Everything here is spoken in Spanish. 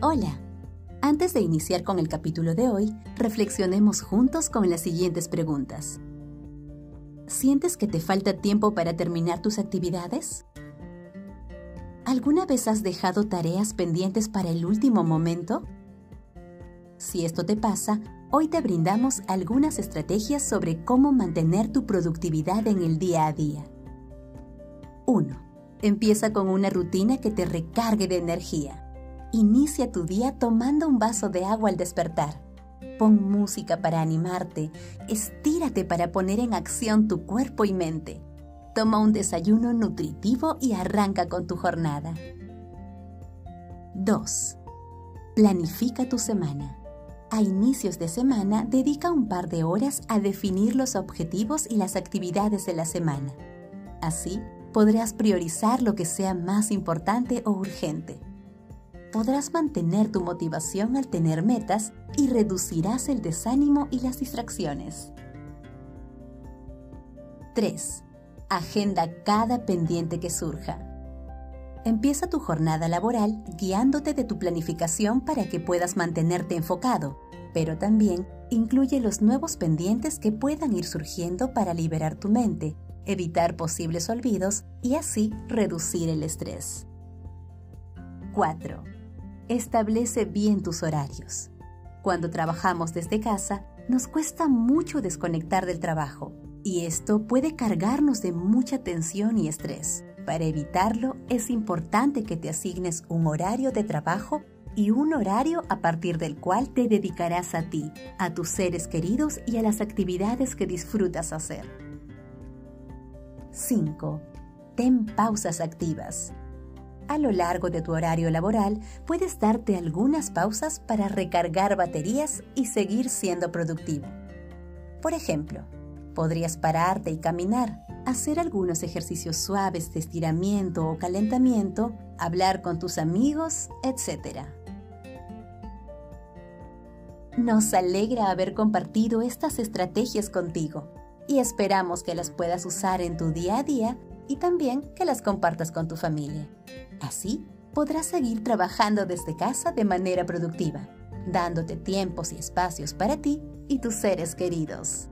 Hola. Antes de iniciar con el capítulo de hoy, reflexionemos juntos con las siguientes preguntas. ¿Sientes que te falta tiempo para terminar tus actividades? ¿Alguna vez has dejado tareas pendientes para el último momento? Si esto te pasa, hoy te brindamos algunas estrategias sobre cómo mantener tu productividad en el día a día. 1. Empieza con una rutina que te recargue de energía. Inicia tu día tomando un vaso de agua al despertar. Pon música para animarte, estírate para poner en acción tu cuerpo y mente. Toma un desayuno nutritivo y arranca con tu jornada. 2. Planifica tu semana. A inicios de semana, dedica un par de horas a definir los objetivos y las actividades de la semana. Así, podrás priorizar lo que sea más importante o urgente. Podrás mantener tu motivación al tener metas y reducirás el desánimo y las distracciones. 3. Agenda cada pendiente que surja. Empieza tu jornada laboral guiándote de tu planificación para que puedas mantenerte enfocado, pero también incluye los nuevos pendientes que puedan ir surgiendo para liberar tu mente, evitar posibles olvidos y así reducir el estrés. 4. Establece bien tus horarios. Cuando trabajamos desde casa, nos cuesta mucho desconectar del trabajo y esto puede cargarnos de mucha tensión y estrés. Para evitarlo, es importante que te asignes un horario de trabajo y un horario a partir del cual te dedicarás a ti, a tus seres queridos y a las actividades que disfrutas hacer. 5. Ten pausas activas. A lo largo de tu horario laboral puedes darte algunas pausas para recargar baterías y seguir siendo productivo. Por ejemplo, podrías pararte y caminar, hacer algunos ejercicios suaves de estiramiento o calentamiento, hablar con tus amigos, etc. Nos alegra haber compartido estas estrategias contigo y esperamos que las puedas usar en tu día a día y también que las compartas con tu familia. Así podrás seguir trabajando desde casa de manera productiva, dándote tiempos y espacios para ti y tus seres queridos.